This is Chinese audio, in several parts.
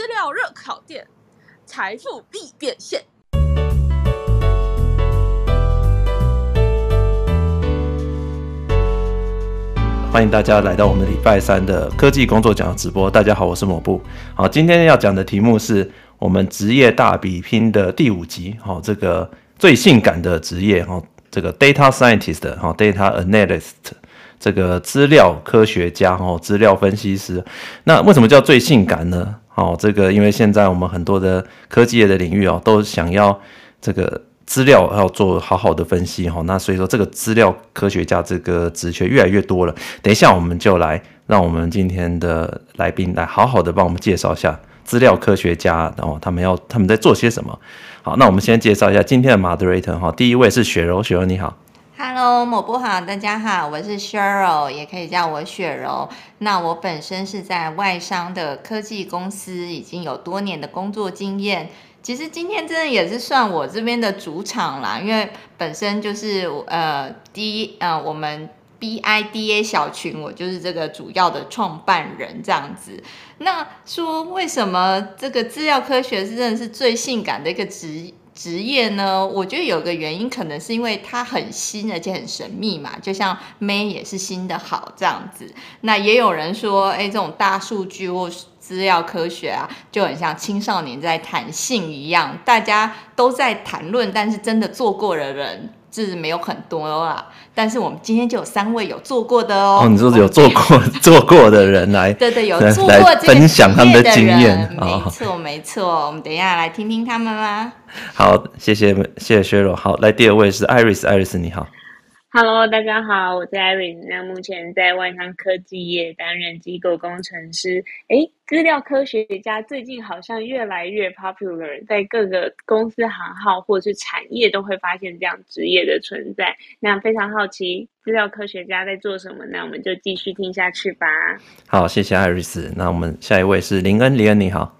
资料热烤店，财富必变现。欢迎大家来到我们礼拜三的科技工作奖的直播。大家好，我是抹布。好，今天要讲的题目是我们职业大比拼的第五集。好，这个最性感的职业，哈，这个 data scientist，哈，data analyst。这个资料科学家哦，资料分析师，那为什么叫最性感呢？哦，这个因为现在我们很多的科技业的领域哦，都想要这个资料要做好好的分析哈，那所以说这个资料科学家这个职缺越来越多了。等一下我们就来让我们今天的来宾来好好的帮我们介绍一下资料科学家，然后他们要他们在做些什么。好，那我们先介绍一下今天的 moderator 哈，第一位是雪柔，雪柔你好。Hello，抹布好，大家好，我是 Cheryl，也可以叫我雪柔。那我本身是在外商的科技公司，已经有多年的工作经验。其实今天真的也是算我这边的主场啦，因为本身就是呃第一呃我们 BIDA 小群，我就是这个主要的创办人这样子。那说为什么这个资料科学是真的是最性感的一个职职业呢，我觉得有个原因，可能是因为它很新，而且很神秘嘛。就像 May 也是新的好这样子。那也有人说，哎，这种大数据或资料科学啊，就很像青少年在谈性一样，大家都在谈论，但是真的做过的人。是没有很多啦，但是我们今天就有三位有做过的哦。哦，你说是有做过做过的人来，对对，有做过这个分享他们的经验。没错没错，我们等一下来听听他们啦。好，谢谢谢谢薛柔。好，来第二位是 Iris，Iris 你好。Hello，大家好，我是 Iris。那目前在外商科技业担任机构工程师。诶，资料科学家最近好像越来越 popular，在各个公司行号或者是产业都会发现这样职业的存在。那非常好奇，资料科学家在做什么？那我们就继续听下去吧。好，谢谢 Iris。那我们下一位是林恩，林恩你好。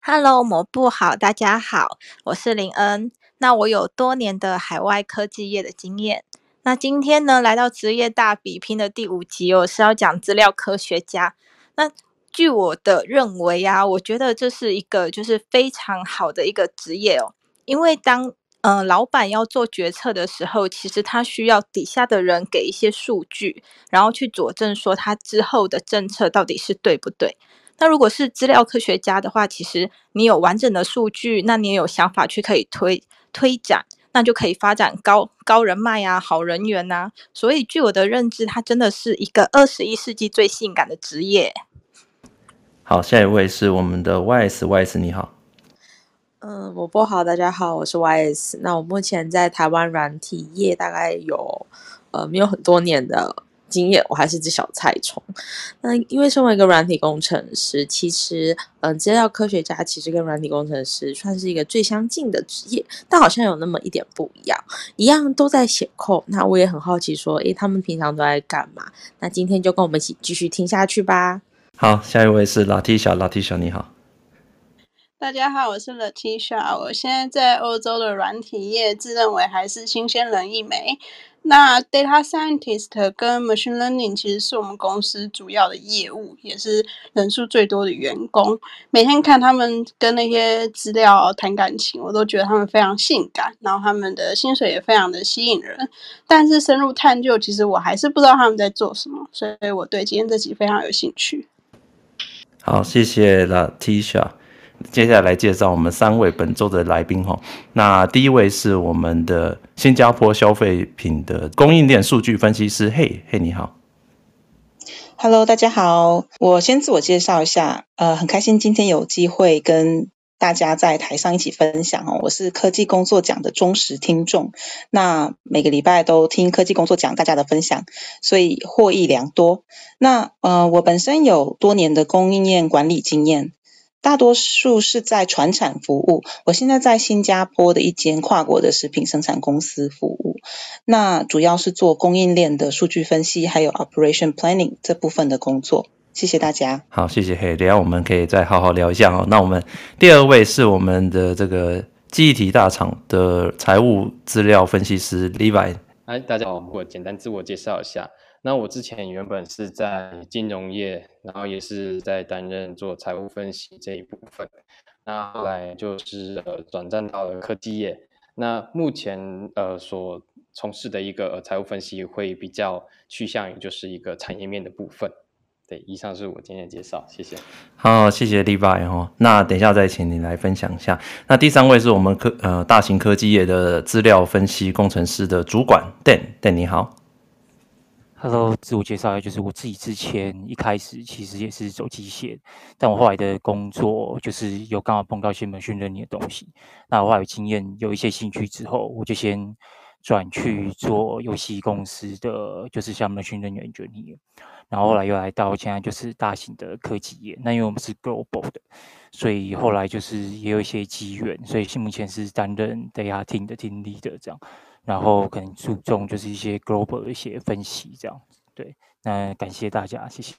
Hello，抹布好，大家好，我是林恩。那我有多年的海外科技业的经验。那今天呢，来到职业大比拼的第五集，我是要讲资料科学家。那据我的认为啊，我觉得这是一个就是非常好的一个职业哦。因为当呃老板要做决策的时候，其实他需要底下的人给一些数据，然后去佐证说他之后的政策到底是对不对。那如果是资料科学家的话，其实你有完整的数据，那你也有想法去可以推推展。那就可以发展高高人脉啊，好人缘呐、啊。所以，据我的认知，它真的是一个二十一世纪最性感的职业。好，下一位是我们的 YS，YS 你好。嗯，我不好，大家好，我是 YS。那我目前在台湾软体业大概有呃没有很多年的。经验，我还是只小菜虫。那因为身为一个软体工程师，其实，嗯，资料科学家其实跟软体工程师算是一个最相近的职业，但好像有那么一点不一样。一样都在写 code，那我也很好奇，说，诶，他们平常都在干嘛？那今天就跟我们一起继续听下去吧。好，下一位是 Latisha，Latisha 你好。大家好，我是 Latisha，我现在在欧洲的软体业，自认为还是新鲜人一枚。那 data scientist 跟 machine learning 其实是我们公司主要的业务，也是人数最多的员工。每天看他们跟那些资料谈感情，我都觉得他们非常性感，然后他们的薪水也非常的吸引人。但是深入探究，其实我还是不知道他们在做什么，所以我对今天这集非常有兴趣。好，谢谢 Latisha。接下来介绍我们三位本周的来宾哈。那第一位是我们的新加坡消费品的供应链数据分析师，嘿嘿，你好。Hello，大家好，我先自我介绍一下，呃，很开心今天有机会跟大家在台上一起分享哦。我是科技工作奖的忠实听众，那每个礼拜都听科技工作奖大家的分享，所以获益良多。那呃，我本身有多年的供应链管理经验。大多数是在船产服务。我现在在新加坡的一间跨国的食品生产公司服务，那主要是做供应链的数据分析，还有 operation planning 这部分的工作。谢谢大家。好，谢谢。嘿，等下我们可以再好好聊一下哦。那我们第二位是我们的这个记忆体大厂的财务资料分析师 Levi。嗨，大家好，我简单自我介绍一下。那我之前原本是在金融业，然后也是在担任做财务分析这一部分。那后来就是呃转战到了科技业。那目前呃所从事的一个呃财务分析会比较趋向于就是一个产业面的部分。对，以上是我今天的介绍，谢谢。好，谢谢 Levi 哈。那等一下再请你来分享一下。那第三位是我们科呃大型科技业的资料分析工程师的主管 Dan，Dan 你好。他说自我介绍一下，就是我自己之前一开始其实也是走机械，但我后来的工作就是有刚好碰到一些 machine learning 的东西，那我后来有经验，有一些兴趣之后，我就先转去做游戏公司的，就是像 machine learning engineer，然后后来又来到现在就是大型的科技业，那因为我们是 global 的，所以后来就是也有一些机缘，所以目前是担任 data team 的 team leader 这样。然后可能注重就是一些 global 的一些分析这样子，对，那感谢大家，谢谢。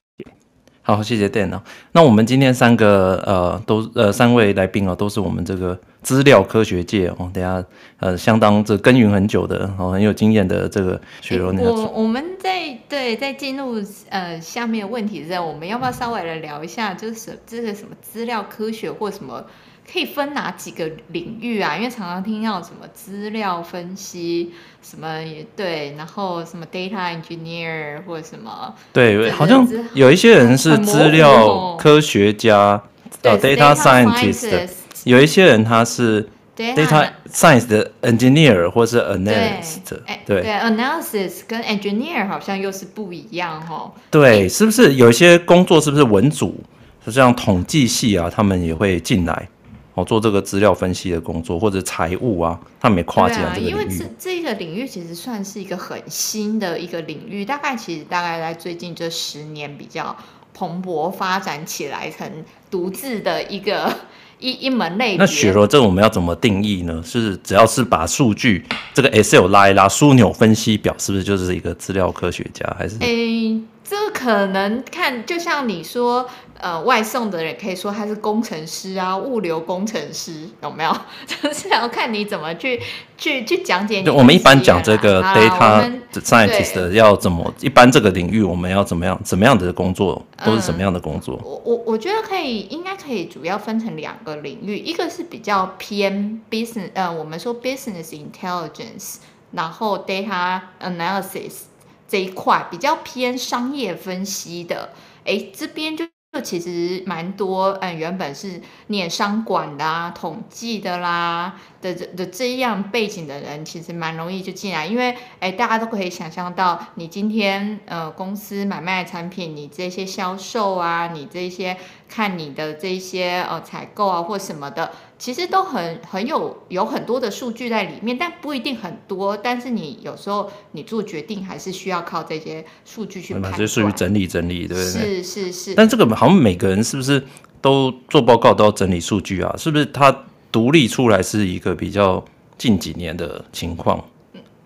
好，谢谢 Dan 哦。那我们今天三个呃都呃三位来宾哦，都是我们这个资料科学界哦，等下呃相当这耕耘很久的哦，很有经验的这个雪柔。我我们在对在进入呃下面的问题之后，我们要不要稍微来聊一下，就是这个什么资料科学或什么？可以分哪几个领域啊？因为常常听到什么资料分析，什么也对，然后什么 data engineer 或者什么，对，好像有一些人是资料科学家，呃，data scientist，有一些人他是 data science 的 engineer 或是 analyst，对，对，analysis 跟 engineer 好像又是不一样哦。对，是不是有一些工作是不是文组，就像统计系啊，他们也会进来？哦，做这个资料分析的工作，或者财务啊，他们也跨进来这个领域。因为这这个领域其实算是一个很新的一个领域，大概其实大概在最近这十年比较蓬勃发展起来，成独自的一个一一门类别。那雪柔，这我们要怎么定义呢？是只要是把数据这个 Excel 拉一拉，枢纽分析表，是不是就是一个资料科学家？还是？诶，这可能看，就像你说。呃，外送的人可以说他是工程师啊，物流工程师有没有？就是要看你怎么去去去讲解你。就我们一般讲这个 data scientist 要怎么，一般这个领域我们要怎么样，怎么样的工作都是什么样的工作？嗯、我我我觉得可以，应该可以主要分成两个领域，一个是比较偏 business，呃，我们说 business intelligence，然后 data analysis 这一块比较偏商业分析的，哎，这边就。这其实蛮多，嗯，原本是念商管的啊、统计的啦的的的这样背景的人，其实蛮容易就进来，因为哎，大家都可以想象到，你今天呃公司买卖产品，你这些销售啊，你这些看你的这些呃采购啊或什么的。其实都很很有有很多的数据在里面，但不一定很多。但是你有时候你做决定还是需要靠这些数据去判断。这属于整理整理，对不对？是是是。但这个好像每个人是不是都做报告都要整理数据啊？是不是他独立出来是一个比较近几年的情况？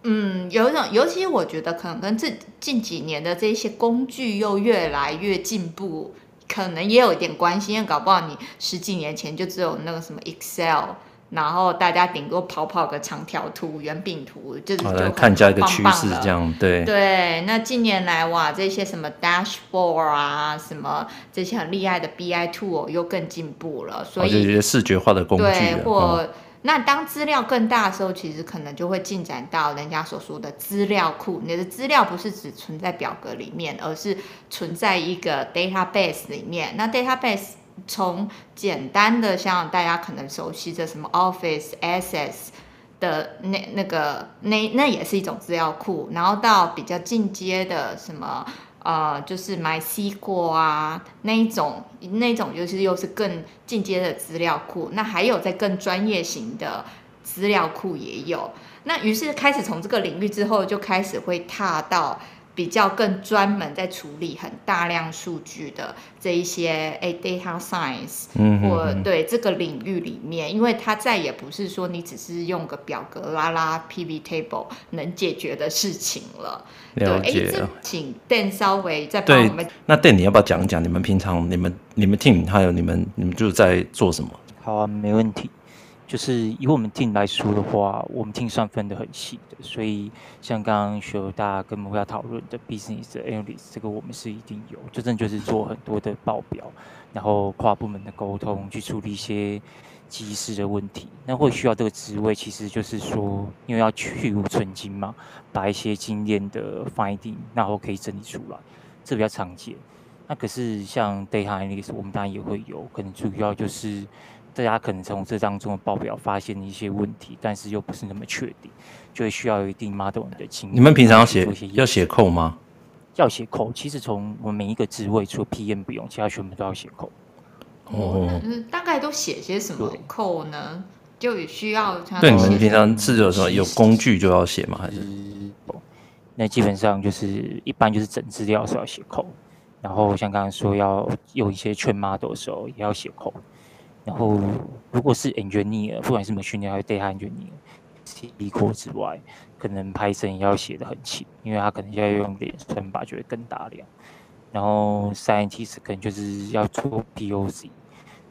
嗯，有一种，尤其我觉得可能跟这近几年的这些工具又越来越进步。可能也有一点关系，因为搞不好你十几年前就只有那个什么 Excel，然后大家顶多跑跑个长条图、圆饼图，就是就来看一下一个趋势这样，对对。那近年来哇，这些什么 Dashboard 啊，什么这些很厉害的 BI tool 又更进步了，所以这些视觉化的工具，对或。嗯那当资料更大的时候，其实可能就会进展到人家所说的资料库。你的资料不是只存在表格里面，而是存在一个 database 里面。那 database 从简单的像大家可能熟悉的什么 Office、Access 的那那个那那也是一种资料库，然后到比较进阶的什么。呃，就是买西瓜啊，那一种，那一种就是又是更进阶的资料库。那还有在更专业型的资料库也有。那于是开始从这个领域之后，就开始会踏到。比较更专门在处理很大量数据的这一些诶 data science，嗯，或对这个领域里面，因为它再也不是说你只是用个表格拉拉 PV table 能解决的事情了。了解。这请 Dan 稍微再帮我们。那 Dan 你要不要讲一讲你们平常你们你们 team 还有你们你们就在做什么？好啊，没问题。就是以我们 team 来说的话，我们 team 算分得很细的，所以像刚刚学大家跟我们要讨论的 business analyst，这个我们是一定有，真正就是做很多的报表，然后跨部门的沟通，去处理一些即时的问题。那会需要这个职位，其实就是说，因为要去芜存菁嘛，把一些经验的 finding，然后可以整理出来，这比较常见。那可是像 data analyst，我们当然也会有，可能主要就是。大家可能从这当中的报表发现一些问题，但是又不是那么确定，就会需要有一定 model 的经验。你们平常要写要写 code 吗？要写 code，其实从我们每一个职位，除了 PM 不用，其他全部都要写 code。哦，那大概都写些什么 code 呢？就需要对你们平常是有什么有工具就要写吗？还是？那基本上就是一般就是整资料是要写 code，然后像刚刚说要有一些 train model 的时候也要写 code。然后，如果是 engineer，不管是 machine learning 还是 data engineer，SQL 之外，可能 Python 要写的很轻，因为他可能要用点算法就会更大量。然后 scientist 可能就是要做 POC，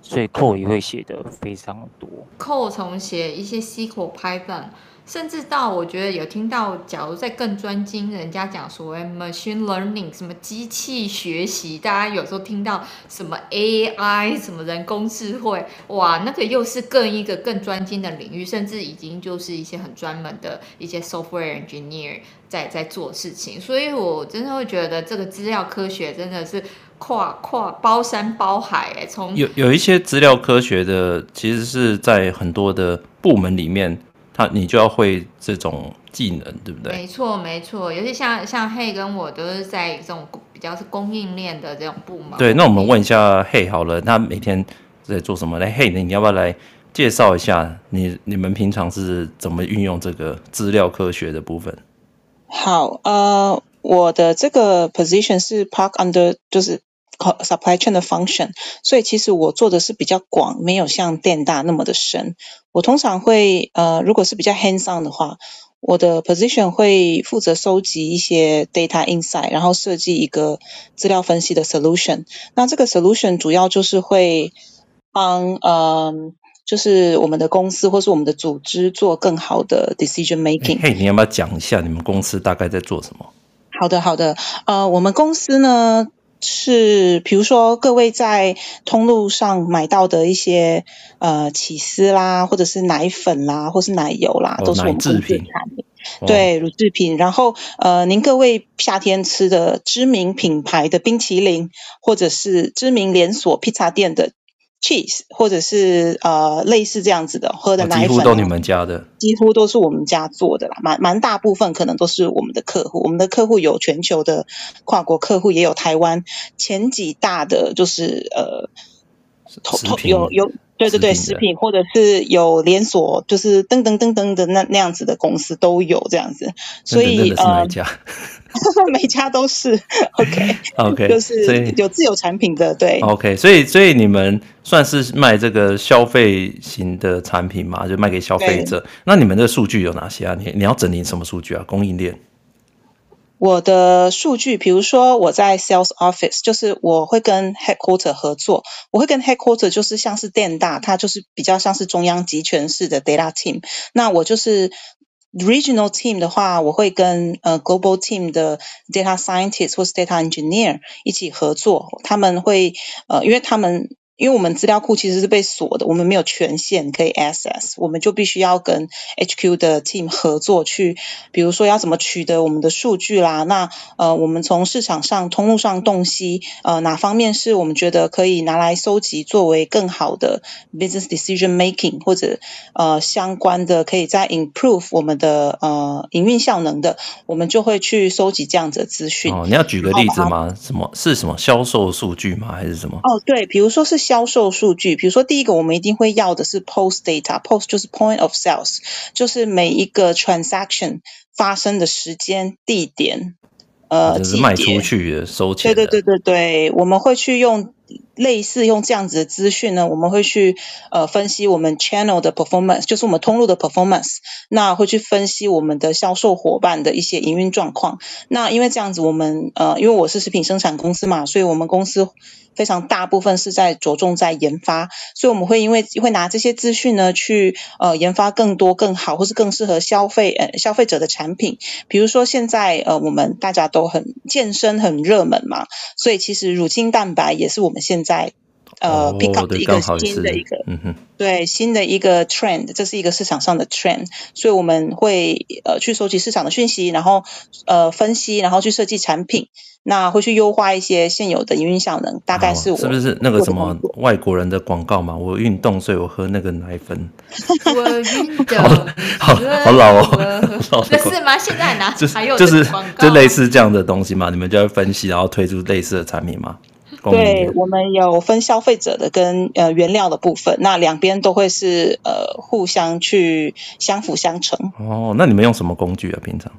所以 code 也会写的非常多。code 从写一些 SQL、Python。甚至到我觉得有听到，假如在更专精，人家讲所谓 machine learning，什么机器学习，大家有时候听到什么 AI，什么人工智慧，哇，那个又是更一个更专精的领域，甚至已经就是一些很专门的一些 software engineer 在在做事情。所以我真的会觉得这个资料科学真的是跨跨包山包海，哎，从有有一些资料科学的，其实是在很多的部门里面。他你就要会这种技能，对不对？没错，没错。尤其像像 Hey 跟我都是在这种比较是供应链的这种部门。对，那我们问一下 Hey 好了，他每天在做什么？来，Hey，你要不要来介绍一下你你们平常是怎么运用这个资料科学的部分？好，呃，我的这个 position 是 park under，就是。Supply chain 的 function，所以其实我做的是比较广，没有像电大那么的深。我通常会呃，如果是比较 hands on 的话，我的 position 会负责收集一些 data insight，然后设计一个资料分析的 solution。那这个 solution 主要就是会帮呃，就是我们的公司或是我们的组织做更好的 decision making。嘿，你要不要讲一下你们公司大概在做什么？好的，好的。呃，我们公司呢，是，比如说各位在通路上买到的一些呃起司啦，或者是奶粉啦，或是奶油啦，哦、都是我们公司的产品。对，乳制品。然后呃，您各位夏天吃的知名品牌的冰淇淋，或者是知名连锁披萨店的。Cheese 或者是呃类似这样子的喝的奶粉，几乎都你们家的，几乎都是我们家做的啦，蛮蛮大部分可能都是我们的客户。我们的客户有全球的跨国客户，也有台湾前几大的，就是呃，有有对对对，食品或者是有连锁，就是噔噔噔噔的那那样子的公司都有这样子，所以呃。每家都是 OK OK，就是有自有产品的对 OK，所以所以你们算是卖这个消费型的产品嘛，就卖给消费者。那你们的数据有哪些啊？你你要整理什么数据啊？供应链。我的数据，比如说我在 Sales Office，就是我会跟 Headquarter 合作，我会跟 Headquarter 就是像是电大，它就是比较像是中央集权式的 Data Team，那我就是。Regional team 的话，我会跟呃 Global team 的 Data Scientist 或是 Data Engineer 一起合作，他们会呃，因为他们。因为我们资料库其实是被锁的，我们没有权限可以 access，我们就必须要跟 HQ 的 team 合作去，比如说要怎么取得我们的数据啦，那呃我们从市场上通路上洞悉呃哪方面是我们觉得可以拿来收集作为更好的 business decision making 或者呃相关的可以再 improve 我们的呃营运效能的，我们就会去收集这样子的资讯。哦，你要举个例子吗？什么是什么销售数据吗？还是什么？哦，对，比如说是。销售数据，比如说第一个，我们一定会要的是 POS data，POS 就是 point of sales，就是每一个 transaction 发生的时间、地点，呃，就是卖出去的、收钱的。对对对对对，我们会去用类似用这样子的资讯呢，我们会去呃分析我们 channel 的 performance，就是我们通路的 performance。那会去分析我们的销售伙伴的一些营运状况。那因为这样子，我们呃，因为我是食品生产公司嘛，所以我们公司非常大部分是在着重在研发，所以我们会因为会拿这些资讯呢，去呃研发更多更好或是更适合消费呃消费者的产品。比如说现在呃我们大家都很健身很热门嘛，所以其实乳清蛋白也是我们现在呃、oh, pick up 的一个新的一个嗯哼对新的一个 trend，这是一个市场上的 trend，所以我们会呃去收集市场的讯息，然后呃分析，然后去设计产品。那会去优化一些现有的营运效能，大概是我是不是那个什么外国人的广告嘛？我运动，所以我喝那个奶粉。我运动，好好老哦，这是吗？现在呢？就是还有就是就类似这样的东西嘛？你们就要分析，然后推出类似的产品吗？对，我们有分消费者的跟呃原料的部分，那两边都会是呃互相去相辅相成。哦，那你们用什么工具啊？平常？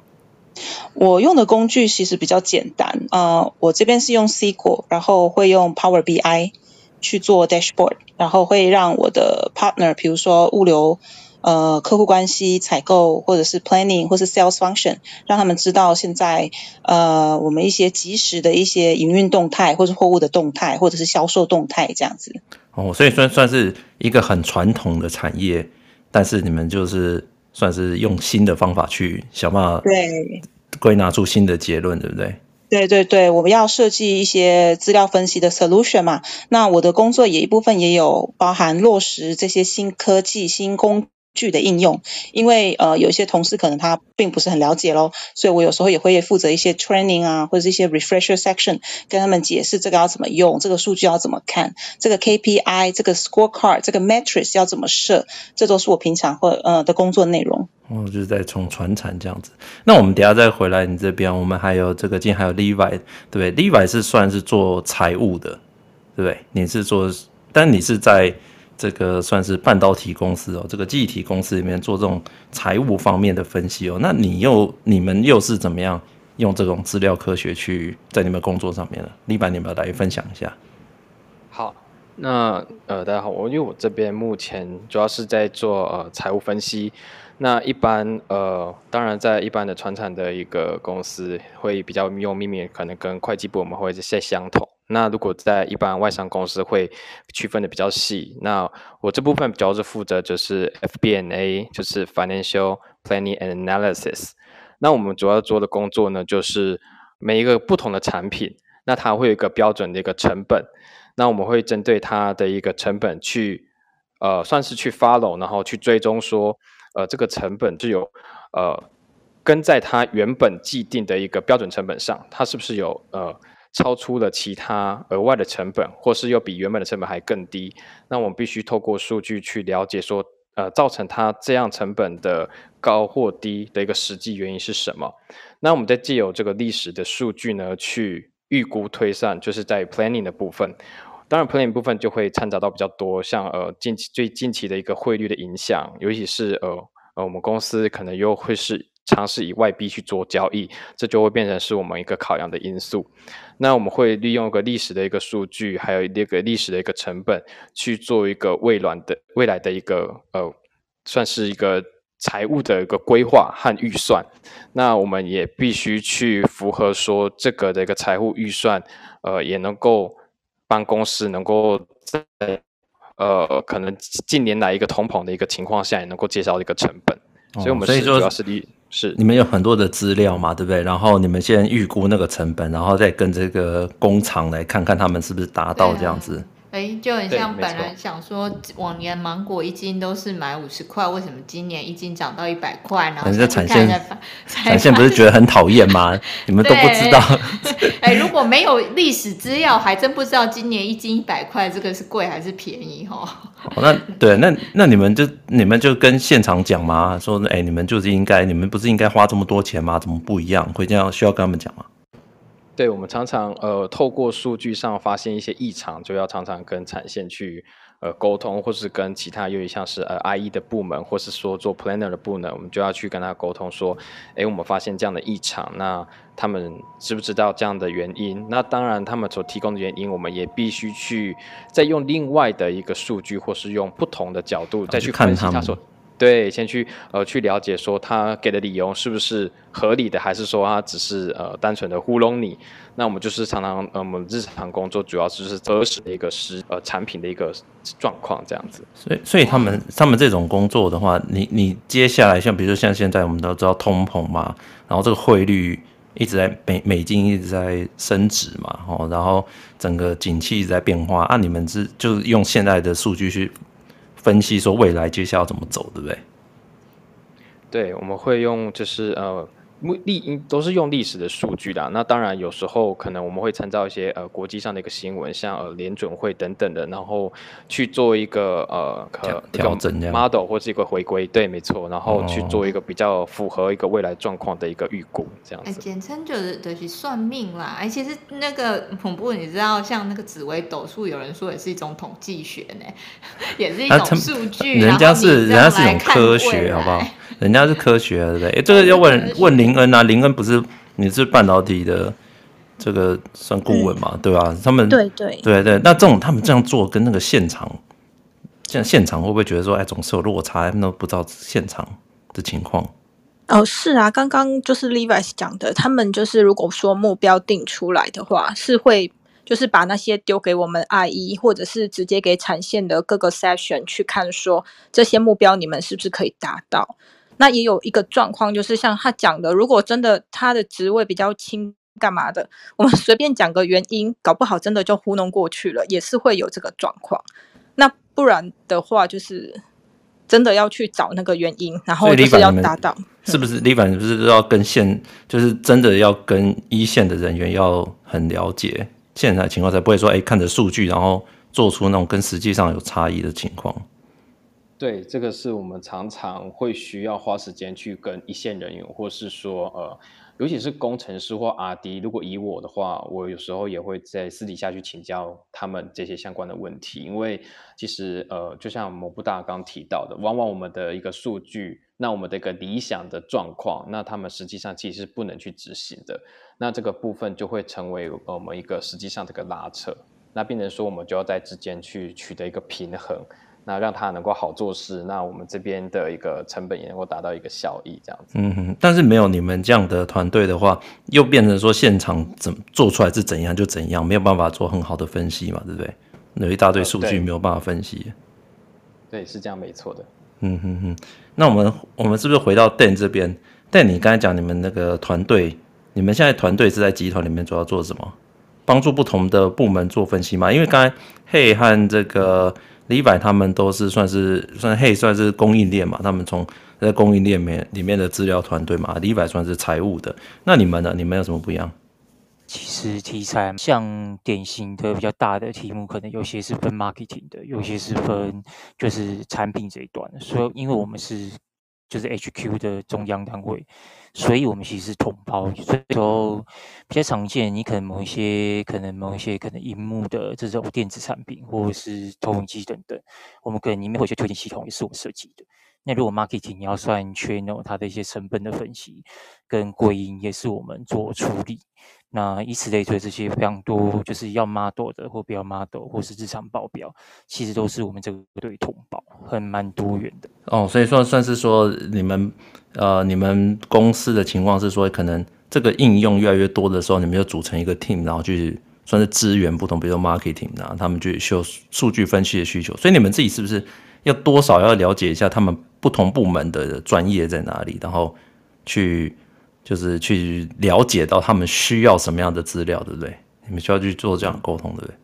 我用的工具其实比较简单，呃，我这边是用 SQL，然后会用 Power BI 去做 dashboard，然后会让我的 partner，比如说物流、呃客户关系、采购或者是 planning 或是 sales function，让他们知道现在呃我们一些及时的一些营运动态，或是货物的动态，或者是销售动态这样子。哦，所以算算是一个很传统的产业，但是你们就是算是用新的方法去想办法对。归纳出新的结论，对不对？对对对，我们要设计一些资料分析的 solution 嘛。那我的工作也一部分也有包含落实这些新科技、新工具的应用。因为呃，有一些同事可能他并不是很了解咯，所以我有时候也会负责一些 training 啊，或者是一些 refresher section，跟他们解释这个要怎么用，这个数据要怎么看，这个 KPI、这个 scorecard、这个 matrix 要怎么设，这都是我平常会呃的工作内容。哦，就是在从传产这样子。那我们等下再回来你这边，我们还有这个，今天还有 Levi，对不对？Levi 是算是做财务的，对不对？你是做，但你是在这个算是半导体公司哦，这个记忆体公司里面做这种财务方面的分析哦。那你又你们又是怎么样用这种资料科学去在你们工作上面呢？Levi，你们来分享一下。好，那呃，大家好，我因为我这边目前主要是在做呃财务分析。那一般呃，当然在一般的传产的一个公司会比较用秘密，可能跟会计部我们会是相同。那如果在一般外商公司会区分的比较细。那我这部分主要是负责就是 FBNA，就是 Financial Planning and Analysis。那我们主要做的工作呢，就是每一个不同的产品，那它会有一个标准的一个成本。那我们会针对它的一个成本去呃，算是去 follow，然后去追踪说。呃，这个成本是有，呃，跟在它原本既定的一个标准成本上，它是不是有呃超出了其他额外的成本，或是又比原本的成本还更低？那我们必须透过数据去了解说，呃，造成它这样成本的高或低的一个实际原因是什么？那我们在借由这个历史的数据呢，去预估推算，就是在 planning 的部分。当然，planning 部分就会掺杂到比较多，像呃近期最近期的一个汇率的影响，尤其是呃呃我们公司可能又会是尝试以外币去做交易，这就会变成是我们一个考量的因素。那我们会利用一个历史的一个数据，还有那个历史的一个成本，去做一个未来的未来的一个呃算是一个财务的一个规划和预算。那我们也必须去符合说这个的一个财务预算，呃也能够。帮公司能够在呃可能近年来一个通膨的一个情况下，也能够减少一个成本，哦、所以我们是主要是利是你们有很多的资料嘛，对不对？然后你们先预估那个成本，然后再跟这个工厂来看看他们是不是达到这样子。哎，就很像本来想说，往年芒果一斤都是买五十块，为什么今年一斤涨到一百块？然后这产线产线不是觉得很讨厌吗？你们都不知道。哎，如果没有历史资料，还真不知道今年一斤一百块，这个是贵还是便宜哈？哦，那对，那那你们就你们就跟现场讲嘛，说哎，你们就是应该，你们不是应该花这么多钱吗？怎么不一样？会这样需要跟他们讲吗？对，我们常常呃透过数据上发现一些异常，就要常常跟产线去呃沟通，或是跟其他有点像是呃 IE 的部门，或是说做 planner 的部门，我们就要去跟他沟通说，哎，我们发现这样的异常，那他们知不知道这样的原因？那当然，他们所提供的原因，我们也必须去再用另外的一个数据，或是用不同的角度再去分析他所。对，先去呃去了解说他给的理由是不是合理的，还是说他只是呃单纯的糊弄你？那我们就是常常呃我们日常工作主要就是核实的一个实呃产品的一个状况这样子。所以所以他们他们这种工作的话，你你接下来像比如说像现在我们都知道通膨嘛，然后这个汇率一直在美美金一直在升值嘛，然后整个景气一直在变化，啊，你们是就是用现在的数据去。分析说未来接下来要怎么走，对不对？对，我们会用就是呃。历都是用历史的数据啦，那当然有时候可能我们会参照一些呃国际上的一个新闻，像呃联准会等等的，然后去做一个呃可调整 model 或是一个回归，对，没错，然后去做一个比较符合一个未来状况的一个预估，这样子。简称就是就是算命啦，哎，其实那个恐怖，你知道像那个紫微斗数，有人说也是一种统计学呢，也是一种数据，人家是人家是一种科学，好不好？人家是科学，对不对？哎，这个要问问林恩啊，林恩不是你是半导体的这个算顾问嘛，对吧？他们对对对对，那这种他们这样做跟那个现场，像现场会不会觉得说，哎，总是有落差，那不知道现场的情况？哦，是啊，刚刚就是 Levi's 讲的，他们就是如果说目标定出来的话，是会就是把那些丢给我们 IE，或者是直接给产线的各个 section 去看，说这些目标你们是不是可以达到？那也有一个状况，就是像他讲的，如果真的他的职位比较轻，干嘛的，我们随便讲个原因，搞不好真的就糊弄过去了，也是会有这个状况。那不然的话，就是真的要去找那个原因，然后就是要达到，是不是？李凡是不是要跟线，就是真的要跟一线的人员要很了解现在情况，才不会说，哎，看着数据，然后做出那种跟实际上有差异的情况。对，这个是我们常常会需要花时间去跟一线人员，或是说呃，尤其是工程师或 RD。如果以我的话，我有时候也会在私底下去请教他们这些相关的问题，因为其实呃，就像某部大刚提到的，往往我们的一个数据，那我们的一个理想的状况，那他们实际上其实是不能去执行的，那这个部分就会成为我们一个实际上的一个拉扯，那变成说我们就要在之间去取得一个平衡。那让他能够好做事，那我们这边的一个成本也能够达到一个效益，这样子。嗯哼，但是没有你们这样的团队的话，又变成说现场怎么做出来是怎样就怎样，没有办法做很好的分析嘛，对不对？有一大堆数据没有办法分析。对，对，是这样，没错的。嗯哼哼，那我们我们是不是回到 Dan 这边？Dan，你刚才讲你们那个团队，你们现在团队是在集团里面主要做什么？帮助不同的部门做分析吗？因为刚才 Hey 和这个。李柏他们都是算是算嘿算是供应链嘛，他们从在供应链面里面的资料团队嘛李柏算是财务的。那你们呢？你们有什么不一样？其实题材像典型的比较大的题目，可能有些是分 marketing 的，有些是分就是产品这一端。所以因为我们是就是 HQ 的中央单位。所以，我们其实是统包，所以说比较常见。你可能某一些，可能某一些，可能荧幕的这种电子产品，或者是投影机等等，我们可能里面会有一些推荐系统，也是我们设计的。那如果 marketing 你要算 channel 它的一些成本的分析跟归因，也是我们做处理。那以此类推，这些非常多，就是要 model 的，或不要 model，或是日常报表，其实都是我们这个队统包，很蛮多元的。哦，所以说算是说你们呃，你们公司的情况是说，可能这个应用越来越多的时候，你们就组成一个 team，然后去算是支援不同，比如说 marketing 啊，他们去修数据分析的需求。所以你们自己是不是要多少要了解一下他们不同部门的专业在哪里，然后去。就是去了解到他们需要什么样的资料，对不对？你们需要去做这样沟通，对不对？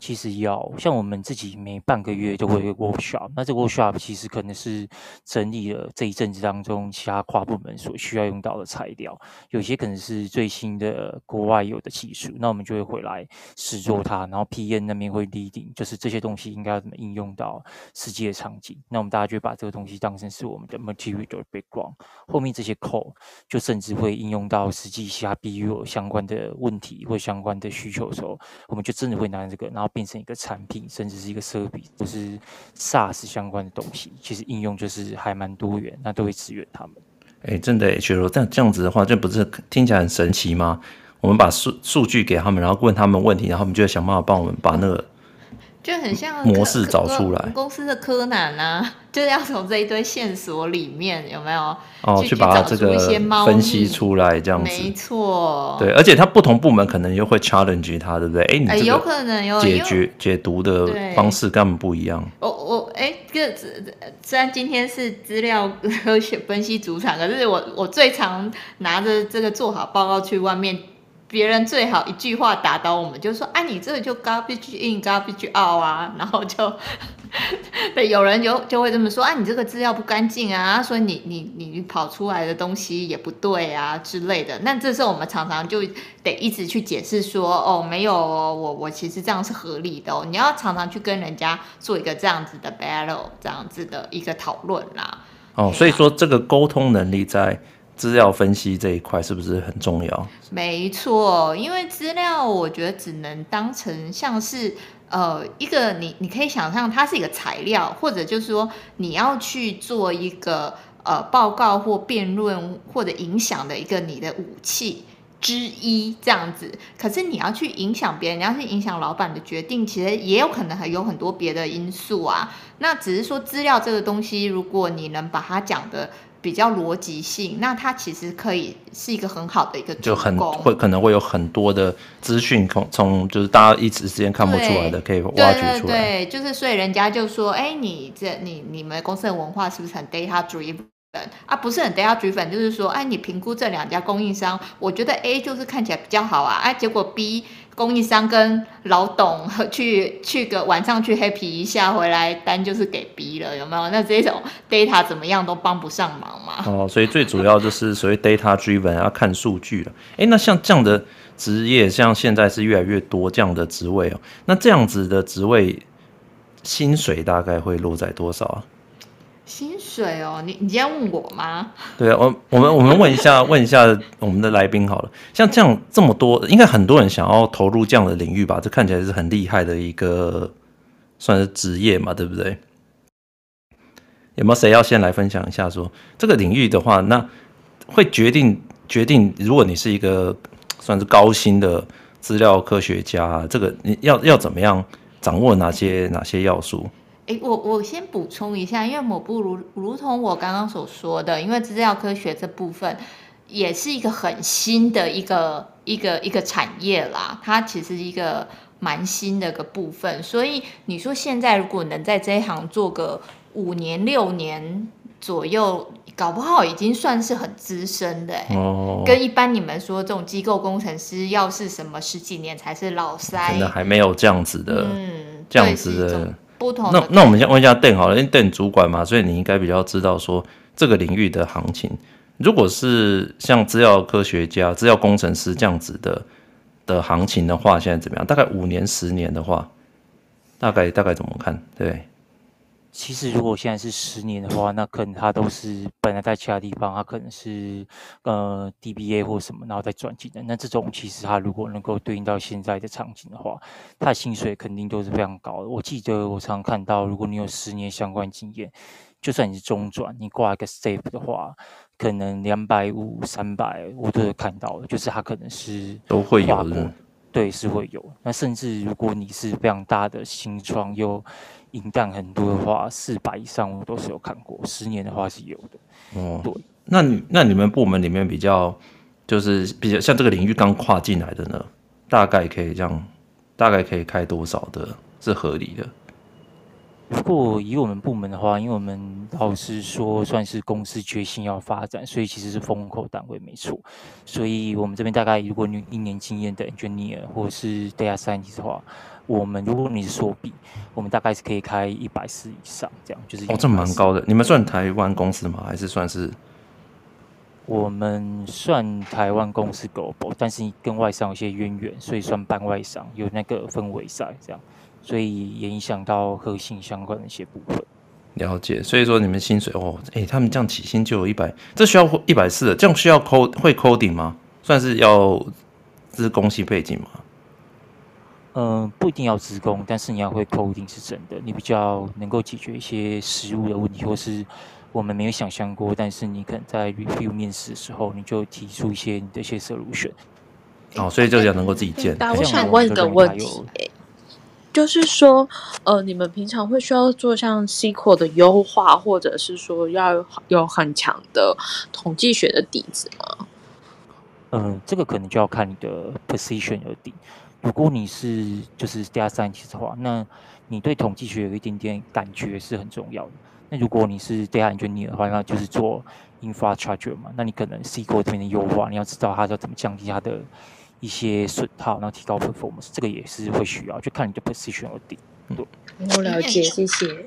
其实要像我们自己每半个月都会 workshop，那这个 workshop 其实可能是整理了这一阵子当中其他跨部门所需要用到的材料，有些可能是最新的国外有的技术，那我们就会回来试做它，然后 P N 那边会 leading，就是这些东西应该要怎么应用到实际的场景，那我们大家就会把这个东西当成是我们的 material background，后面这些 call 就甚至会应用到实际其他 BU 相关的问题或相关的需求的时候，我们就真的会拿这个，然后变成一个产品，甚至是一个设备就是 SaaS 相关的东西，其实应用就是还蛮多元，那都会支援他们。哎，真的，雪柔，这样这样子的话，这不是听起来很神奇吗？我们把数数据给他们，然后问他们问题，然后他们就会想办法帮我们把那个。就很像模式找出来，公司的柯南啊，就是要从这一堆线索里面有没有哦，去把这个分析出来，这样子没错。对，而且它不同部门可能又会 challenge 它，对不对？哎，你这个有可能有解决解读的方式根本不一样。我我哎，这虽然今天是资料科学分析主场，可是我我最常拿着这个做好报告去外面。别人最好一句话打倒我们，就说：“哎、啊，你这个就 garbage in garbage out 啊。”然后就 对有人就就会这么说：“啊，你这个资料不干净啊，所以你你你跑出来的东西也不对啊之类的。”那这时候我们常常就得一直去解释说：“哦，没有哦，我我其实这样是合理的哦。”你要常常去跟人家做一个这样子的 battle，这样子的一个讨论啦。哦，所以说这个沟通能力在。资料分析这一块是不是很重要？没错，因为资料我觉得只能当成像是呃一个你你可以想象它是一个材料，或者就是说你要去做一个呃报告或辩论或者影响的一个你的武器之一这样子。可是你要去影响别人，你要去影响老板的决定，其实也有可能还有很多别的因素啊。那只是说资料这个东西，如果你能把它讲的。比较逻辑性，那它其实可以是一个很好的一个，就很会可能会有很多的资讯从从就是大家一时之间看不出来的，可以挖掘出来。对，对，对，就是所以人家就说，哎，你这你你们公司的文化是不是很 data driven 啊？不是很 data driven，就是说，哎，你评估这两家供应商，我觉得 A 就是看起来比较好啊，哎，结果 B。供应商跟老董 去去个晚上去 happy 一下，回来单就是给 B 了，有没有？那这种 data 怎么样都帮不上忙嘛。哦，所以最主要就是所谓 data driven 要看数据了。哎，那像这样的职业，像现在是越来越多这样的职位哦。那这样子的职位薪水大概会落在多少啊？薪水哦，你你今天问我吗？对啊，我我们我们问一下 问一下我们的来宾好了。像这样这么多，应该很多人想要投入这样的领域吧？这看起来是很厉害的一个算是职业嘛，对不对？有没有谁要先来分享一下说，这个领域的话，那会决定决定，如果你是一个算是高薪的资料科学家，这个你要要怎么样掌握哪些哪些要素？诶，我我先补充一下，因为抹布如如同我刚刚所说的，因为资料科学这部分也是一个很新的一个一个一个产业啦，它其实一个蛮新的一个部分，所以你说现在如果能在这一行做个五年六年左右，搞不好已经算是很资深的哦。跟一般你们说这种机构工程师要是什么十几年才是老三，真的还没有这样子的，嗯，这样子的。不同那那我们先问一下邓好了，因为邓主管嘛，所以你应该比较知道说这个领域的行情。如果是像资料科学家、资料工程师这样子的的行情的话，现在怎么样？大概五年、十年的话，大概大概怎么看？对。其实，如果现在是十年的话，那可能他都是本来在其他地方，他可能是呃 DBA 或什么，然后再转进的。那这种其实他如果能够对应到现在的场景的话，他的薪水肯定都是非常高的。我记得我常常看到，如果你有十年相关经验，就算你是中转，你挂一个 Staff 的话，可能两百五、三百，我都有看到的，就是他可能是都会有的。对，是会有。那甚至如果你是非常大的新创又银弹很多的话，四百以上我都是有看过。十年的话是有的。哦，对。那你那你们部门里面比较就是比较像这个领域刚跨进来的呢，大概可以这样，大概可以开多少的是合理的？如果以我们部门的话，因为我们老实说算是公司决心要发展，所以其实是风口单位没错。所以我们这边大概如果你一年经验的 engineer 或是 data scientist 的话，我们如果你是硕毕，我们大概是可以开一百四以上这样，就是哦，这蛮高的。你们算台湾公司吗？还是算是？我们算台湾公司 global，但是跟外商有些渊源，所以算半外商，有那个氛围在这样。所以也影响到核心相关的一些部分。了解，所以说你们薪水哦，哎、欸，他们这样起薪就有一百，这需要一百四的，这样需要 code 会 coding 吗？算是要这是工系背景吗？嗯，不一定要资工，但是你要会 coding 是真的，你比较能够解决一些实物的问题，或是我们没有想象过，但是你可能在 review 面试的时候，你就提出一些你的一些 solution。哦，所以就要能够自己建。但我想问一个问题，就是说，呃，你们平常会需要做像 SQL 的优化，或者是说要有很强的统计学的底子吗？嗯，这个可能就要看你的 position 而定。如果你是就是 data scientist 的话，那你对统计学有一点点感觉是很重要的。那如果你是 data engineer 的话，那就是做 infrastructure 嘛，那你可能 SQL 这边的优化，你要知道它要怎么降低它的一些损耗，然后提高 performance，这个也是会需要，就看你的 position 而定。对，我了解，谢谢。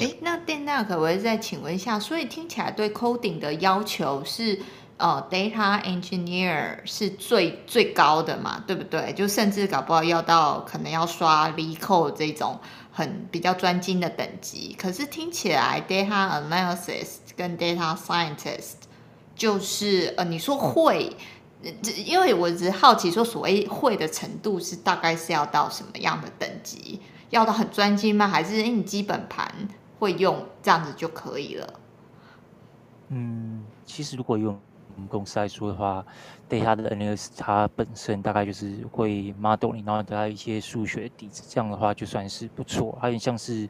哎，那电大可不可以再请问一下？所以听起来对 coding 的要求是？呃，data engineer 是最最高的嘛，对不对？就甚至搞不好要到可能要刷 l e c o 这种很比较专精的等级。可是听起来 data analysis 跟 data scientist 就是呃，你说会，因为我只好奇说，所谓会的程度是大概是要到什么样的等级？要到很专精吗？还是，你基本盘会用这样子就可以了？嗯，其实如果用。我们公司来说的话，data 的 analyst 它本身大概就是会 modeling，然后得到一些数学底子，这样的话就算是不错。它有点像是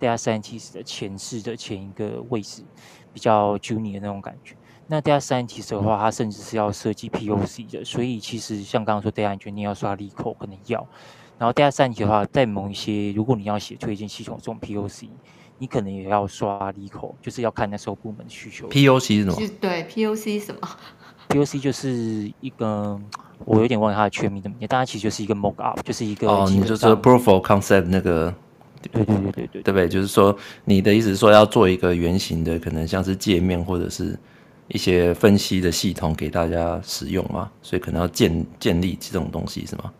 data scientist 的前世的前一个位置，比较 junior 的那种感觉。那 data scientist 的话，它甚至是要设计 POC 的，所以其实像刚刚说 data engineer 要刷 e c o 可能要。然后 data scientist 的话，在某一些如果你要写推荐系统这种 POC。你可能也要刷 LeetCode，就是要看那时候部门的需求。POC 是什么？对，POC 什么？POC 就是一个，我有点忘了它的全名怎么念，但它其实就是一个 mock up，就是一个哦，你就是说 proof of concept 那个，对对对对对，对不对？就是说你的意思是说要做一个原型的，可能像是界面或者是一些分析的系统给大家使用嘛，所以可能要建建立这种东西是吗？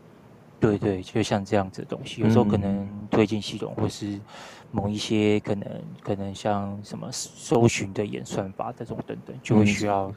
对对，就像这样子的东西，有时候可能推进系统或是。某一些可能可能像什么搜寻的演算法这种等等，就会需要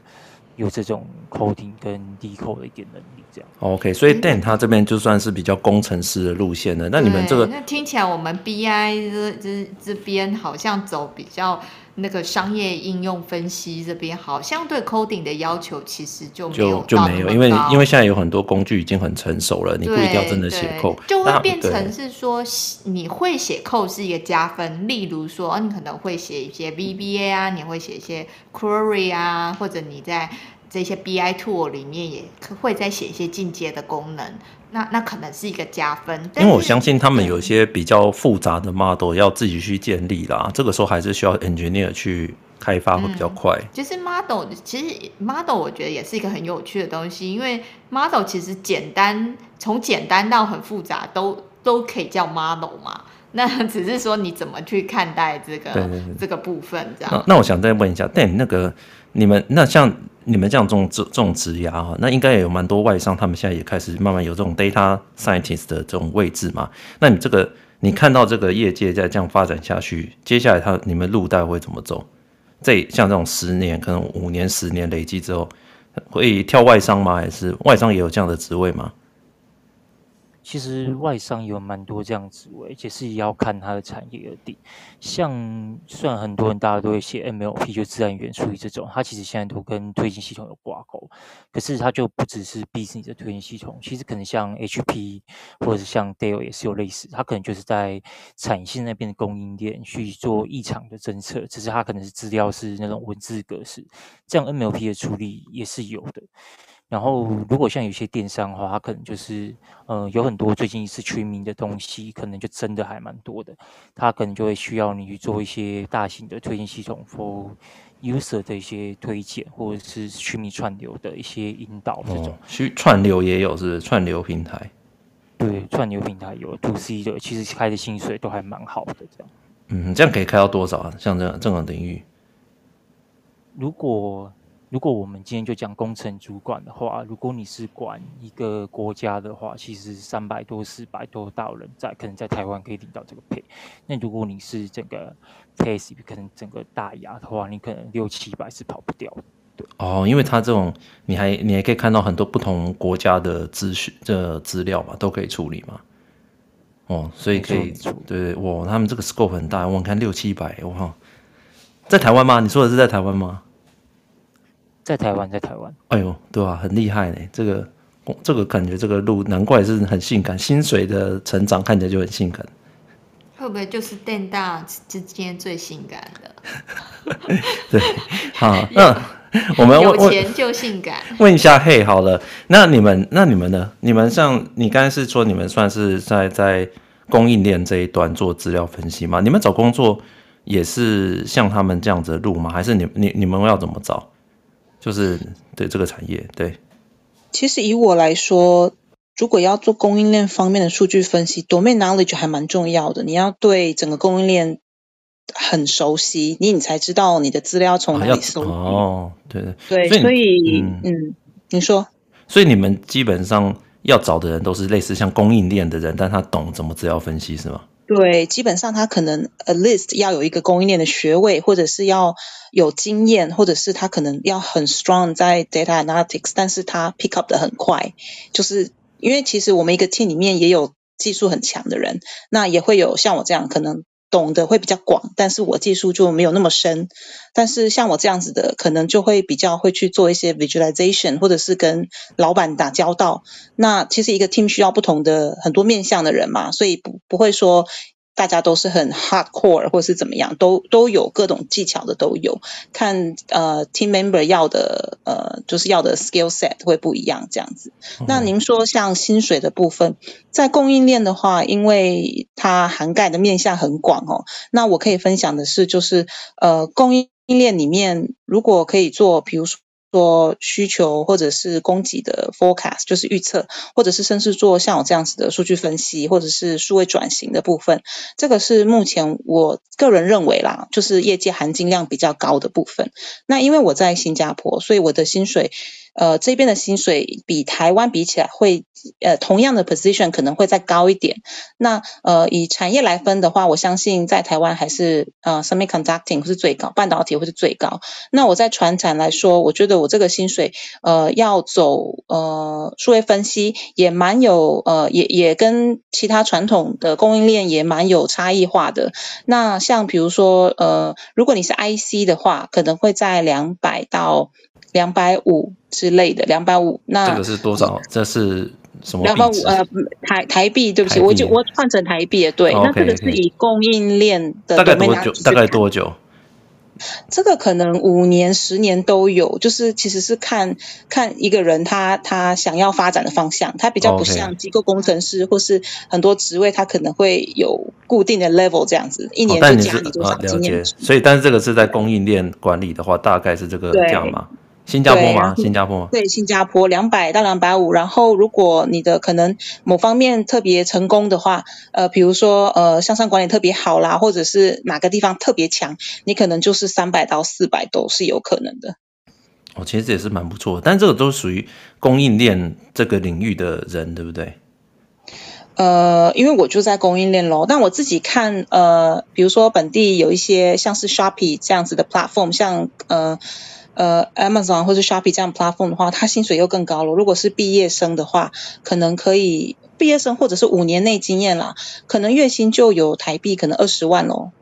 有这种 coding 跟 decode 的一点能力这样。OK，所以 Dan 他这边就算是比较工程师的路线了。那你们这个，那听起来我们 BI 这这这边好像走比较。那个商业应用分析这边，好像对 coding 的要求其实就没有就就没有，因为因为现在有很多工具已经很成熟了，你不一定要真的写 code，就会变成是说你会写 code 是一个加分。例如说，你可能会写一些 VBA 啊，你会写一些 query 啊，或者你在这些 BI tool 里面也会再写一些进阶的功能。那那可能是一个加分，因为我相信他们有一些比较复杂的 model 要自己去建立啦，这个时候还是需要 engineer 去开发会比较快。嗯，就是 model，其实 model 我觉得也是一个很有趣的东西，因为 model 其实简单，从简单到很复杂都都可以叫 model 嘛。那只是说你怎么去看待这个这个部分这样。那，那我想再问一下，但你那个你们那像。你们这样种这这种职涯哈，那应该也有蛮多外商，他们现在也开始慢慢有这种 data scientist 的这种位置嘛。那你这个你看到这个业界在这样发展下去，接下来他你们路带会怎么走？这像这种十年可能五年十年累积之后，会跳外商吗？还是外商也有这样的职位吗？其实外商有蛮多这样职位，而且是要看它的产业而定。像虽然很多人大家都会写 MLP，就自然语言处理这种，它其实现在都跟推荐系统有挂钩。可是它就不只是 business 的推荐系统，其实可能像 HP 或者是像 Dell 也是有类似，它可能就是在产线那边的供应链去做异常的侦测，只是它可能是资料是那种文字格式，这样 MLP 的处理也是有的。然后，如果像有些电商的话，它可能就是，呃，有很多最近一次全民的东西，可能就真的还蛮多的。它可能就会需要你去做一些大型的推荐系统，for user 的一些推荐，或者是虚拟串流的一些引导这种。虚、哦、串流也有是是串流平台？对，串流平台有 to C 的，其实开的薪水都还蛮好的这样。嗯，这样可以开到多少啊？像这样这种领域，如果。如果我们今天就讲工程主管的话，如果你是管一个国家的话，其实三百多、四百多到人在，可能在台湾可以领到这个 pay。那如果你是整个 pay，可能整个大亚的话，你可能六七百是跑不掉的。对哦，因为他这种，你还你还可以看到很多不同国家的资讯、这资料嘛，都可以处理嘛。哦，所以可以对对哇，他们这个 scope 很大，我看六七百哇，在台湾吗？你说的是在台湾吗？在台湾，在台湾。哎呦，对啊，很厉害呢，这个这个感觉这个路难怪是很性感，薪水的成长看起来就很性感。会不会就是电大之间最性感的？对，好，那我们有钱就性感。问一下，嘿，好了，那你们，那你们呢？你们像你刚才是说，你们算是在在供应链这一端做资料分析吗？你们找工作也是像他们这样子的路吗？还是你你你们要怎么找？就是对这个产业，对。其实以我来说。如果要做供应链方面的数据分析，domain knowledge 还蛮重要的。你要对整个供应链很熟悉，你你才知道你的资料从哪里搜。哦，对对，所以，所以嗯，嗯，你说。所以你们基本上要找的人都是类似像供应链的人，但他懂怎么资料分析，是吗？对，基本上他可能 at least 要有一个供应链的学位，或者是要有经验，或者是他可能要很 strong 在 data analytics，但是他 pick up 的很快，就是。因为其实我们一个 team 里面也有技术很强的人，那也会有像我这样可能懂得会比较广，但是我技术就没有那么深。但是像我这样子的，可能就会比较会去做一些 visualization，或者是跟老板打交道。那其实一个 team 需要不同的很多面向的人嘛，所以不不会说。大家都是很 hardcore 或是怎么样，都都有各种技巧的都有，看呃 team member 要的呃就是要的 skill set 会不一样这样子。嗯。那您说像薪水的部分，在供应链的话，因为它涵盖的面向很广哦，那我可以分享的是就是呃供应链里面如果可以做，比如说。做需求或者是供给的 forecast，就是预测，或者是甚至做像我这样子的数据分析，或者是数位转型的部分，这个是目前我个人认为啦，就是业界含金量比较高的部分。那因为我在新加坡，所以我的薪水。呃，这边的薪水比台湾比起来会，呃，同样的 position 可能会再高一点。那呃，以产业来分的话，我相信在台湾还是呃，semiconducting 是最高，半导体会是最高。那我在船产来说，我觉得我这个薪水，呃，要走呃，数位分析也蛮有，呃，也也跟其他传统的供应链也蛮有差异化的。那像比如说，呃，如果你是 IC 的话，可能会在两百到。两百五之类的，两百五，那这个是多少？这是什么？两百五呃，台台币，对不起，我就我换成台币，对，oh, okay, okay. 那这个是以供应链的大概多久？大概多久？这个可能五年、十年都有，就是其实是看看一个人他他想要发展的方向，他比较不像机构工程师、oh. 或是很多职位，他可能会有固定的 level 这样子，一年就加你多少经验。了解。所以，但是这个是在供应链管理的话，大概是这个价码。新加坡吗？新加坡？对，新加坡两百到两百五。然后，如果你的可能某方面特别成功的话，呃，比如说呃，向上管理特别好啦，或者是哪个地方特别强，你可能就是三百到四百都是有可能的。哦，其实也是蛮不错的，但这个都属于供应链这个领域的人，对不对？呃，因为我就在供应链咯。但我自己看，呃，比如说本地有一些像是 Shopee 这样子的 platform，像呃。呃，Amazon 或者 Shopee 这样 platform 的话，他薪水又更高了。如果是毕业生的话，可能可以毕业生或者是五年内经验啦，可能月薪就有台币可能二十万哦。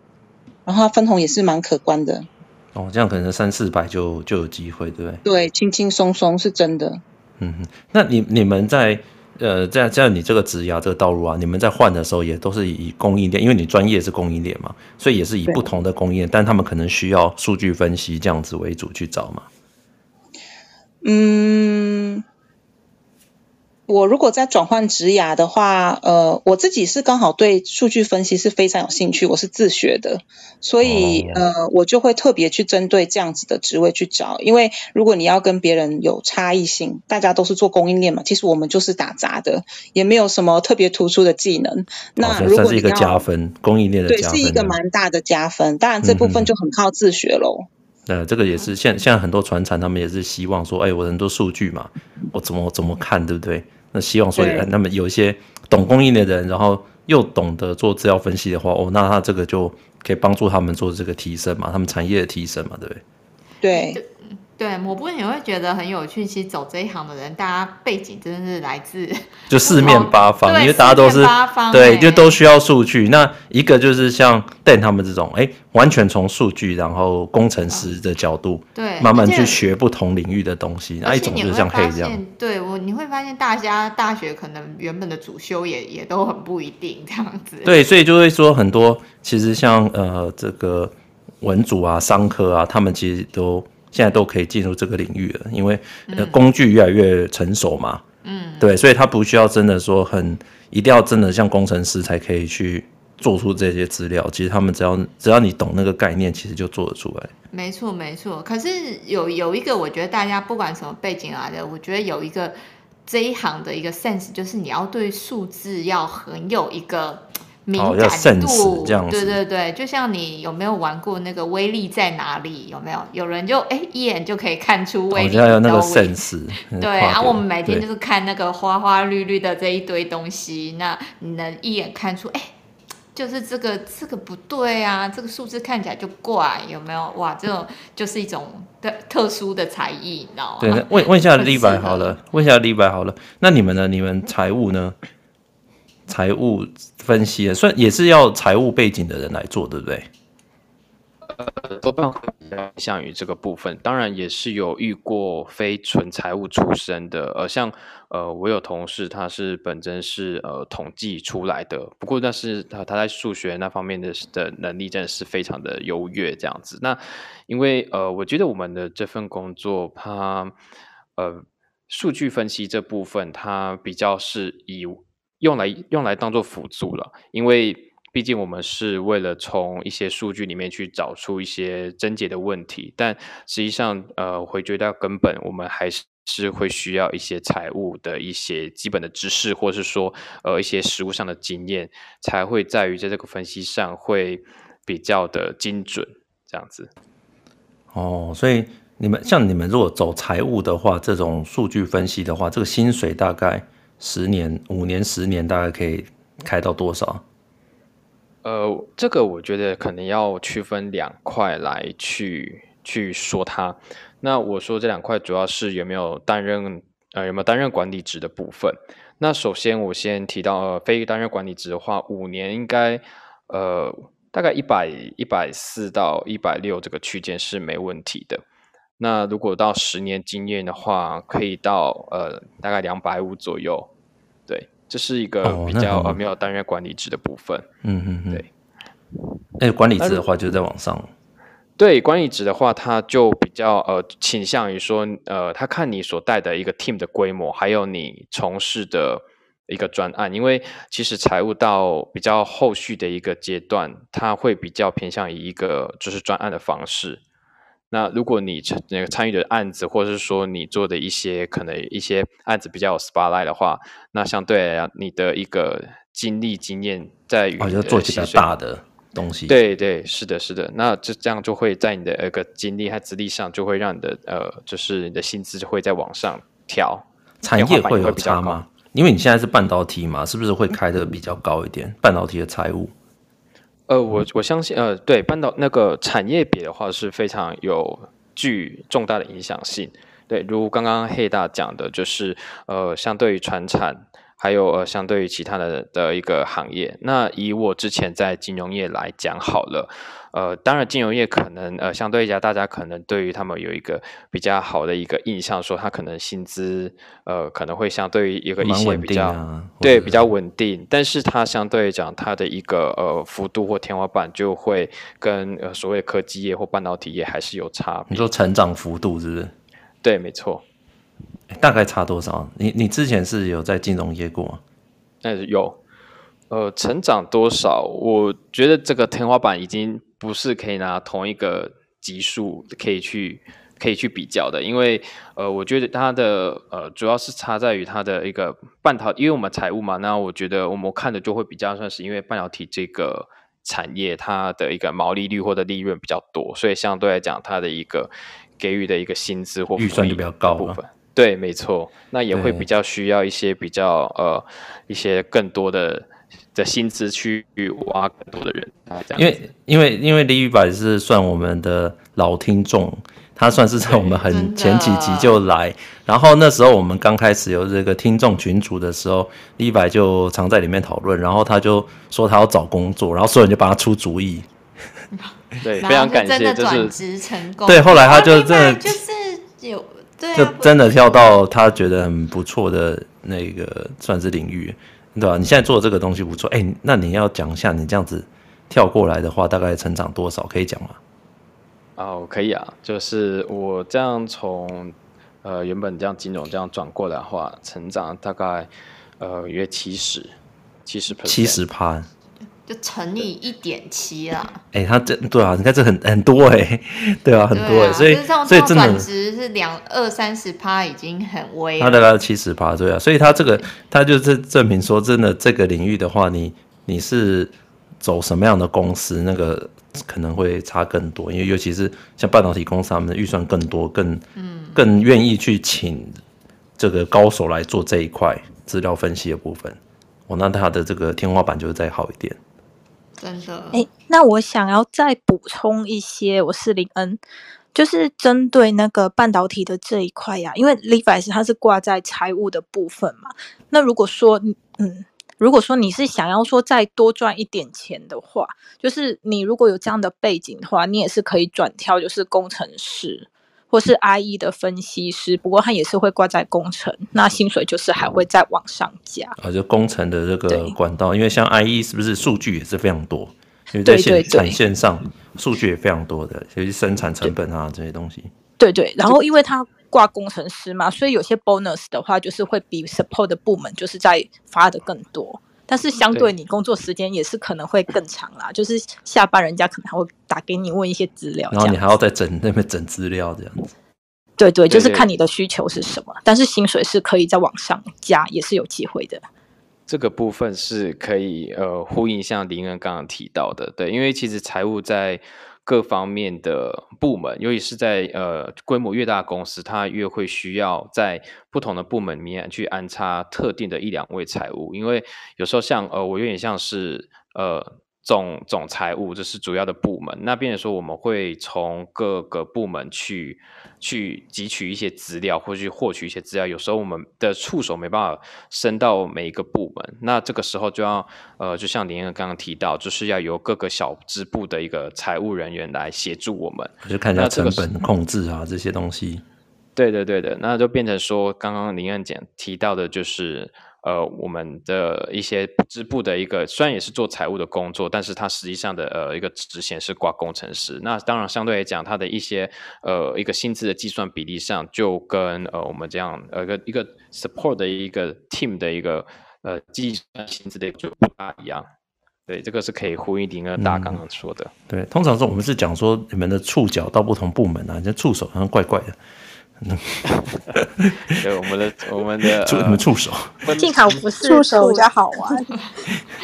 然后他分红也是蛮可观的。哦，这样可能三四百就就有机会，对不对？对，轻轻松松是真的。嗯哼，那你你们在。呃，这样这样，你这个职涯这个道路啊，你们在换的时候也都是以供应链，因为你专业是供应链嘛，所以也是以不同的供应链，但他们可能需要数据分析这样子为主去找嘛。嗯。我如果在转换职涯的话，呃，我自己是刚好对数据分析是非常有兴趣，我是自学的，所以呃，我就会特别去针对这样子的职位去找，因为如果你要跟别人有差异性，大家都是做供应链嘛，其实我们就是打杂的，也没有什么特别突出的技能。那如果你要，是一个加分，供应链的加分，对，是一个蛮大的加分。当然这部分就很靠自学喽。呃、嗯，这个也是现现在很多船厂他们也是希望说，哎，我很多数据嘛，我怎么怎么看，对不对？那希望所以，那么有一些懂供应链的人，然后又懂得做资料分析的话，哦，那他这个就可以帮助他们做这个提升嘛，他们产业的提升嘛，对不对？对。对，我不也会觉得很有趣。其实走这一行的人，大家背景真的是来自就四面八方，因为大家都是八方对，欸就都需要数据。那一个就是像 Dan 他们这种，哎，完全从数据，然后工程师的角度，对慢慢去学不同领域的东西。那一种就是像黑发这样，现，对我你会发现，大家大学可能原本的主修也也都很不一定这样子。对，所以就会说很多，其实像呃这个文组啊、商科啊，他们其实都现在都可以进入这个领域了，因为呃工具越来越成熟嘛。嗯，对，所以他不需要真的说很一定要真的像工程师才可以去做出这些资料。其实他们只要只要你懂那个概念，其实就做得出来。没错没错。可是有有一个，我觉得大家不管什么背景来的，我觉得有一个这一行的一个 sense，就是你要对数字要很有一个。敏感 sense 度，这样子对对对，就像你有没有玩过那个威力在哪里？有没有？有人就哎一眼就可以看出威力，好像有那个你知道威 sense。对，跨然后国我们每天就是看那个花花绿绿的这一堆东西，那你能一眼看出，哎，就是这个这个不对啊，这个数字看起来就怪，有没有？哇，这种就是一种特特殊的才艺，你知道吗？对，问问一下 很李白好了，问一下李白好了，那你们呢？你们财务呢？财务分析的，算也是要财务背景的人来做，对不对？呃，多半会比较偏向于这个部分，当然也是有遇过非纯财务出身的，呃，像呃，我有同事他是本身是呃统计出来的，不过但是他他在数学那方面的的能力真的是非常的优越，这样子。那因为呃，我觉得我们的这份工作，它呃数据分析这部分，它比较是以用来用来当做辅助了，因为。毕竟我们是为了从一些数据里面去找出一些症结的问题，但实际上，呃，回归到根本，我们还是是会需要一些财务的一些基本的知识，或是说，呃，一些实务上的经验，才会在于在这个分析上会比较的精准，这样子。哦，所以你们像你们如果走财务的话，这种数据分析的话，这个薪水大概十年、五年、十年大概可以开到多少？呃，这个我觉得可能要区分两块来去去说它。那我说这两块主要是有没有担任呃有没有担任管理职的部分。那首先我先提到呃非担任管理职的话，五年应该呃大概一百一百四到一百六这个区间是没问题的。那如果到十年经验的话，可以到呃大概两百五左右，对。这是一个比较呃没有单月管理值的部分，嗯嗯嗯，对。哎，管理值的话就在网上。对，管理值的话，他就比较呃倾向于说，呃，他看你所带的一个 team 的规模，还有你从事的一个专案。因为其实财务到比较后续的一个阶段，他会比较偏向于一个就是专案的方式。那如果你参那个参与的案子，或者是说你做的一些可能一些案子比较有 spotlight 的话，那相对来讲，你的一个经历经验在于哦，就做起比较大的东西。对对，是的，是的。那这这样就会在你的那个经历和资历上，就会让你的呃，就是你的薪资就会在往上调。产业会有差吗？因为你现在是半导体嘛，是不是会开的比较高一点？半导体的财务。呃，我我相信，呃，对，半导那个产业别的话是非常有具重大的影响性。对，如刚刚黑大讲的，就是呃，相对于传产，还有呃，相对于其他的的一个行业。那以我之前在金融业来讲好了。呃，当然，金融业可能呃，相对一下，大家可能对于他们有一个比较好的一个印象，说他可能薪资呃，可能会相对于一个一些比较、啊、对比较稳定，但是它相对讲它的一个呃幅度或天花板就会跟呃所谓科技业或半导体业还是有差别。你说成长幅度是不是？对，没错。大概差多少？你你之前是有在金融业过吗？呃，有。呃，成长多少？我觉得这个天花板已经不是可以拿同一个级数可以去可以去比较的，因为呃，我觉得它的呃主要是差在于它的一个半导体，因为我们财务嘛，那我觉得我们看的就会比较算是因为半导体这个产业它的一个毛利率或者利润比较多，所以相对来讲它的一个给予的一个薪资或预算就比较高部分。对，没错，那也会比较需要一些比较呃一些更多的。的薪资去挖更多的人，因为因为因为李宇柏是算我们的老听众，他算是在我们很前几集就来，然后那时候我们刚开始有这个听众群组的时候，Levi 就常在里面讨论，然后他就说他要找工作，然后所有人就帮他出主意。对，非常感谢，就是职成功。对，后来他就真的就是有，对啊、就真的跳到他觉得很不错的那个算是领域，对吧？你现在做的这个东西不错，哎，那你要讲一下你这样子跳过来的话，大概成长多少？可以讲吗？哦，可以啊，就是我这样从呃原本这样金融这样转过来的话，成长大概呃约七十七十七十趴，就乘以一点七啦。哎、欸，他这对啊，你看这很很多哎、欸，对啊，很多哎、欸，所以所以真的转职是两二三十趴已经很微了。他大概七十趴对啊，所以他这个他就是证明说，真的这个领域的话，你你是走什么样的公司那个。可能会差更多，因为尤其是像半导体公司，他们的预算更多，更嗯，更愿意去请这个高手来做这一块资料分析的部分。哦，那他的这个天花板就会再好一点。真的。哎、欸，那我想要再补充一些，我是林恩，就是针对那个半导体的这一块呀、因为 Levi's 它是挂在财务的部分嘛。那如果说，嗯。如果说你是想要说再多赚一点钱的话，就是你如果有这样的背景的话，你也是可以转跳，就是工程师或是 IE 的分析师。不过他也是会挂在工程，那薪水就是还会再往上加。啊，就工程的这个管道，因为像 IE 是不是数据也是非常多？因为在线产线上数据也非常多的，尤其生产成本啊这些东西。对对，然后因为他。挂工程师嘛，所以有些 bonus 的话，就是会比 support 的部门就是在发的更多，但是相对你工作时间也是可能会更长啦，就是下班人家可能还会打给你问一些资料，然后你还要再整 那边整资料这样子。对对，就是看你的需求是什么，但是薪水是可以在往上加，也是有机会的。这个部分是可以呃呼应像林恩刚刚提到的，对，因为其实财务在。各方面的部门，尤其是在呃规模越大的公司，它越会需要在不同的部门里面去安插特定的一两位财务，因为有时候像呃我有点像是呃。总总财务这是主要的部门，那变成说我们会从各个部门去去汲取一些资料，或去获取一些资料。有时候我们的触手没办法伸到每一个部门，那这个时候就要呃，就像林恩刚刚提到，就是要由各个小支部的一个财务人员来协助我们，就看一下成本控制啊这些东西。对的对的，那就变成说刚刚林恩讲提到的就是。呃，我们的一些支部的一个，虽然也是做财务的工作，但是它实际上的呃一个职衔是挂工程师。那当然相对来讲，它的一些呃一个薪资的计算比例上，就跟呃我们这样呃一个一个 support 的一个 team 的一个呃计算薪资的就不大一样。对，这个是可以呼应林恩大刚刚说的。嗯。对，通常说我们是讲说你们的触角到不同部门啊，这触手好像怪怪的。对，我们的我们的触你们触手，幸好不是触手比较好玩。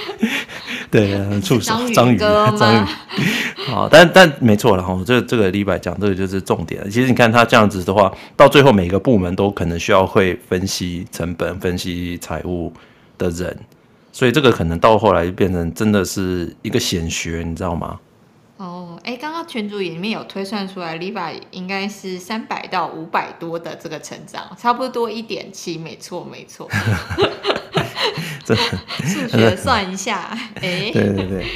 对，触手章鱼章鱼。好，但但没错了哈，这这个李白讲这个就是重点。其实你看他这样子的话，到最后每个部门都可能需要会分析成本、分析财务的人，所以这个可能到后来就变成真的是一个显学，你知道吗？哦，哎，刚刚群主里面有推算出来 l i v a 应该是三百到五百多的这个成长，差不多一点七，没错没错。数学算一下，哎，对对对，